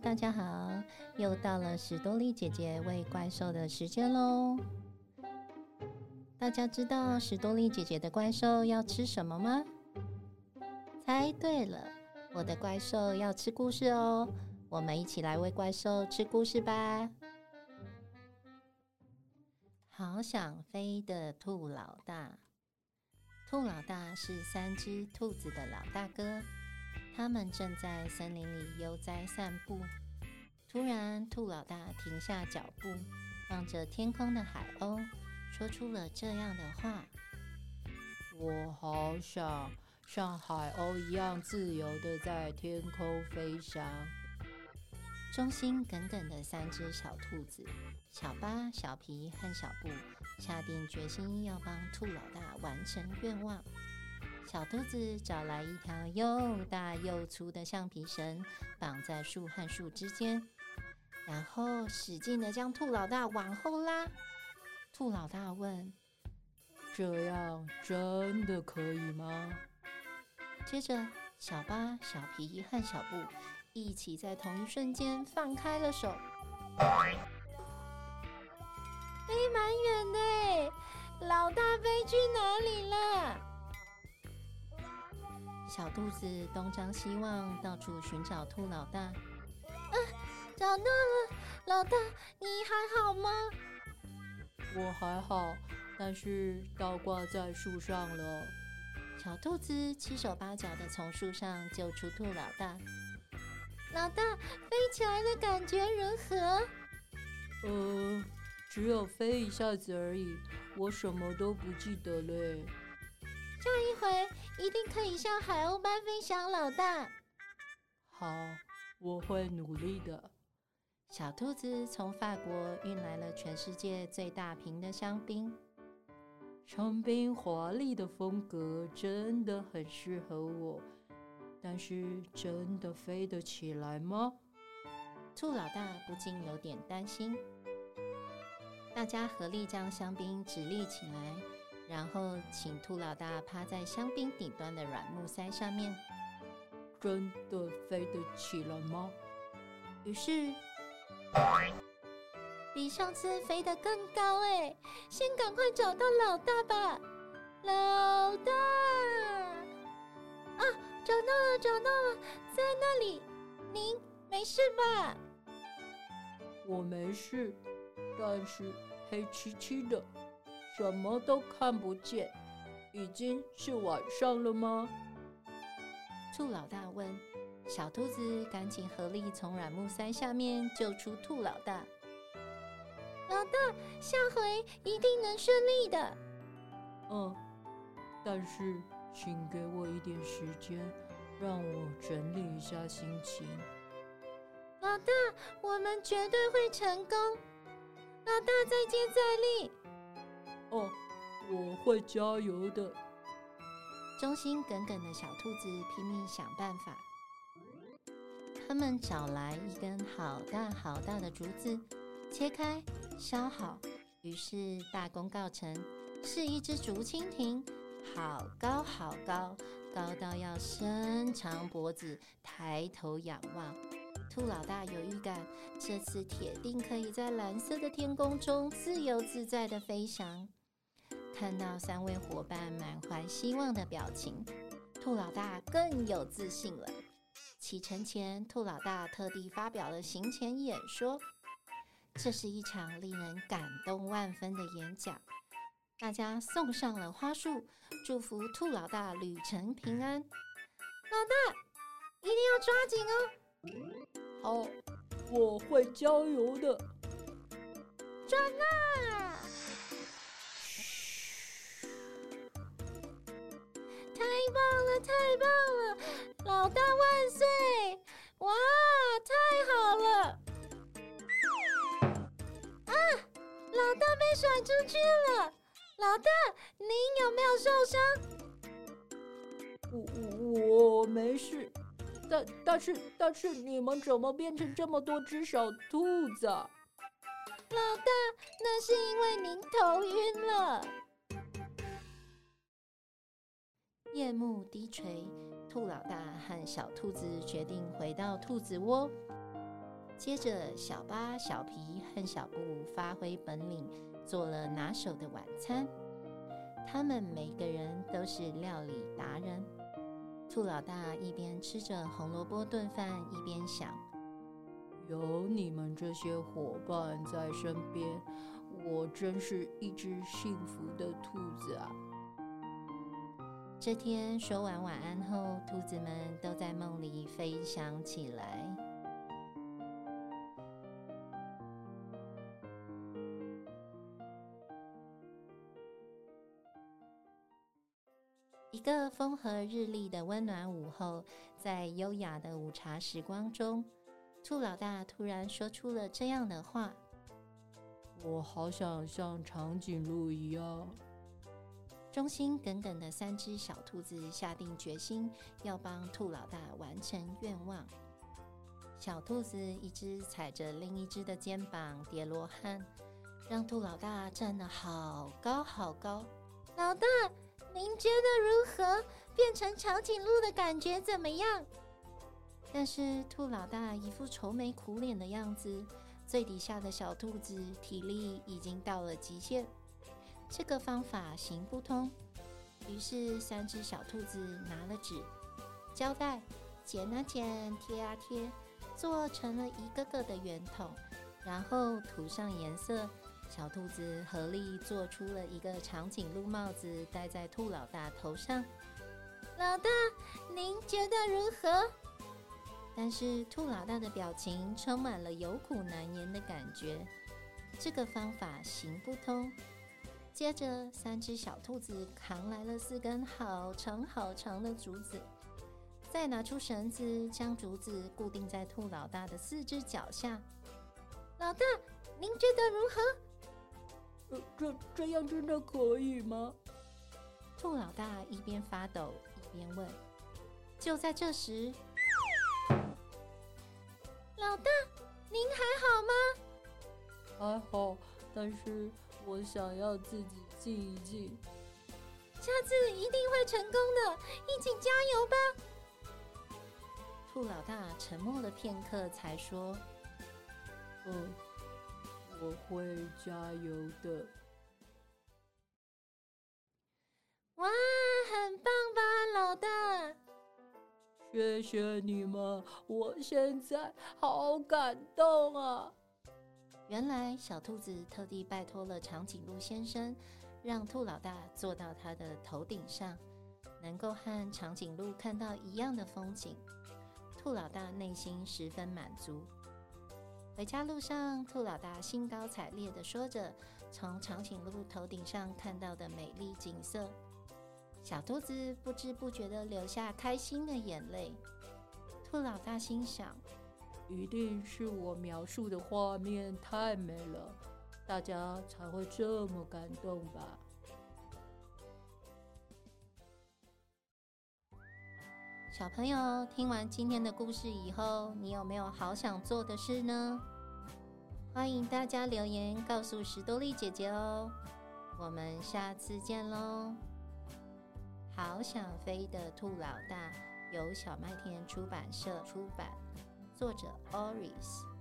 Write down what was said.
大家好，又到了史多利姐姐喂怪兽的时间喽。大家知道史多利姐姐的怪兽要吃什么吗？猜对了，我的怪兽要吃故事哦。我们一起来喂怪兽吃故事吧。好想飞的兔老大，兔老大是三只兔子的老大哥。他们正在森林里悠哉散步。突然，兔老大停下脚步，望着天空的海鸥，说出了这样的话：“我好想像海鸥一样自由的在天空飞翔。”忠心耿耿的三只小兔子小巴、小皮和小布下定决心要帮兔老大完成愿望。小兔子找来一条又大又粗的橡皮绳，绑在树和树之间，然后使劲的将兔老大往后拉。兔老大问：“这样真的可以吗？”接着，小八、小皮和小布一起在同一瞬间放开了手，飞蛮远的，老大飞去哪里了？小兔子东张西望，到处寻找兔老大。啊，找到了！老大，你还好吗？我还好，但是倒挂在树上了。小兔子七手八脚的从树上救出兔老大。老大，飞起来的感觉如何？呃，只有飞一下子而已，我什么都不记得嘞。下一回一定可以像海鸥般飞翔，老大。好，我会努力的。小兔子从法国运来了全世界最大瓶的香槟。香槟华丽的风格真的很适合我，但是真的飞得起来吗？兔老大不禁有点担心。大家合力将香槟直立起来。然后，请兔老大趴在香槟顶端的软木塞上面。真的飞得起来吗？于是，比上次飞得更高哎！先赶快找到老大吧，老大！啊，找到了，找到了，在那里。您没事吧？我没事，但是黑漆漆的。什么都看不见，已经是晚上了吗？兔老大问。小兔子赶紧合力从软木塞下面救出兔老大。老大，下回一定能顺利的。嗯，但是请给我一点时间，让我整理一下心情。老大，我们绝对会成功。老大，再接再厉。哦，我会加油的。忠心耿耿的小兔子拼命想办法。他们找来一根好大好大的竹子，切开，削好，于是大功告成，是一只竹蜻蜓，好高好高，高到要伸长脖子，抬头仰望。兔老大有预感，这次铁定可以在蓝色的天空中自由自在的飞翔。看到三位伙伴满怀希望的表情，兔老大更有自信了。启程前，兔老大特地发表了行前演说。这是一场令人感动万分的演讲，大家送上了花束，祝福兔老大旅程平安。老大，一定要抓紧哦！好，我会加油的。转啊！太棒了，太棒了！老大万岁！哇，太好了！啊，老大被甩出去了！老大，您有没有受伤？我我没事，但但是但是你们怎么变成这么多只小兔子？老大，那是因为您头晕了。夜幕低垂，兔老大和小兔子决定回到兔子窝。接着，小巴、小皮和小布发挥本领，做了拿手的晚餐。他们每个人都是料理达人。兔老大一边吃着红萝卜炖饭，一边想：有你们这些伙伴在身边，我真是一只幸福的兔子啊！这天说完晚安后，兔子们都在梦里飞翔起来。一个风和日丽的温暖午后，在优雅的午茶时光中，兔老大突然说出了这样的话：“我好想像长颈鹿一样。”忠心耿耿的三只小兔子下定决心要帮兔老大完成愿望。小兔子一只踩着另一只的肩膀叠罗汉，让兔老大站得好高好高。老大。您觉得如何？变成长颈鹿的感觉怎么样？但是兔老大一副愁眉苦脸的样子，最底下的小兔子体力已经到了极限，这个方法行不通。于是三只小兔子拿了纸、胶带，剪啊剪，贴啊贴，做成了一个个的圆筒，然后涂上颜色。小兔子合力做出了一个长颈鹿帽子，戴在兔老大头上。老大，您觉得如何？但是兔老大的表情充满了有苦难言的感觉。这个方法行不通。接着，三只小兔子扛来了四根好长好长的竹子，再拿出绳子，将竹子固定在兔老大的四只脚下。老大，您觉得如何？呃这这样真的可以吗？兔老大一边发抖一边问。就在这时，老大，您还好吗？还好，但是我想要自己静一静。下次一定会成功的，一起加油吧！兔老大沉默了片刻，才说：“嗯。”我会加油的！哇，很棒吧，老大！谢谢你们，我现在好感动啊！原来小兔子特地拜托了长颈鹿先生，让兔老大坐到他的头顶上，能够和长颈鹿看到一样的风景。兔老大内心十分满足。回家路上，兔老大兴高采烈地说着从长颈鹿头顶上看到的美丽景色。小兔子不知不觉地流下开心的眼泪。兔老大心想：一定是我描述的画面太美了，大家才会这么感动吧。小朋友，听完今天的故事以后，你有没有好想做的事呢？欢迎大家留言告诉史多利姐姐哦。我们下次见喽！好想飞的兔老大由小麦田出版社出版，作者 Oris。